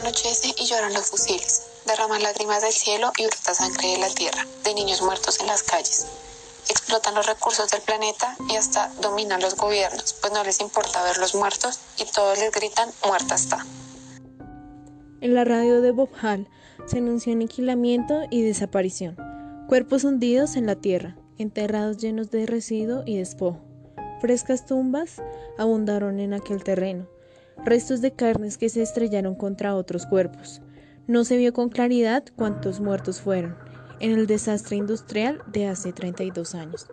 Anochece y lloran los fusiles, derraman lágrimas del cielo y brota sangre de la tierra, de niños muertos en las calles. Explotan los recursos del planeta y hasta dominan los gobiernos, pues no les importa ver los muertos y todos les gritan muerta está. En la radio de Bob Hall se anunció aniquilamiento y desaparición. Cuerpos hundidos en la tierra, enterrados llenos de residuo y despojo. Frescas tumbas abundaron en aquel terreno, restos de carnes que se estrellaron contra otros cuerpos. No se vio con claridad cuántos muertos fueron en el desastre industrial de hace 32 años.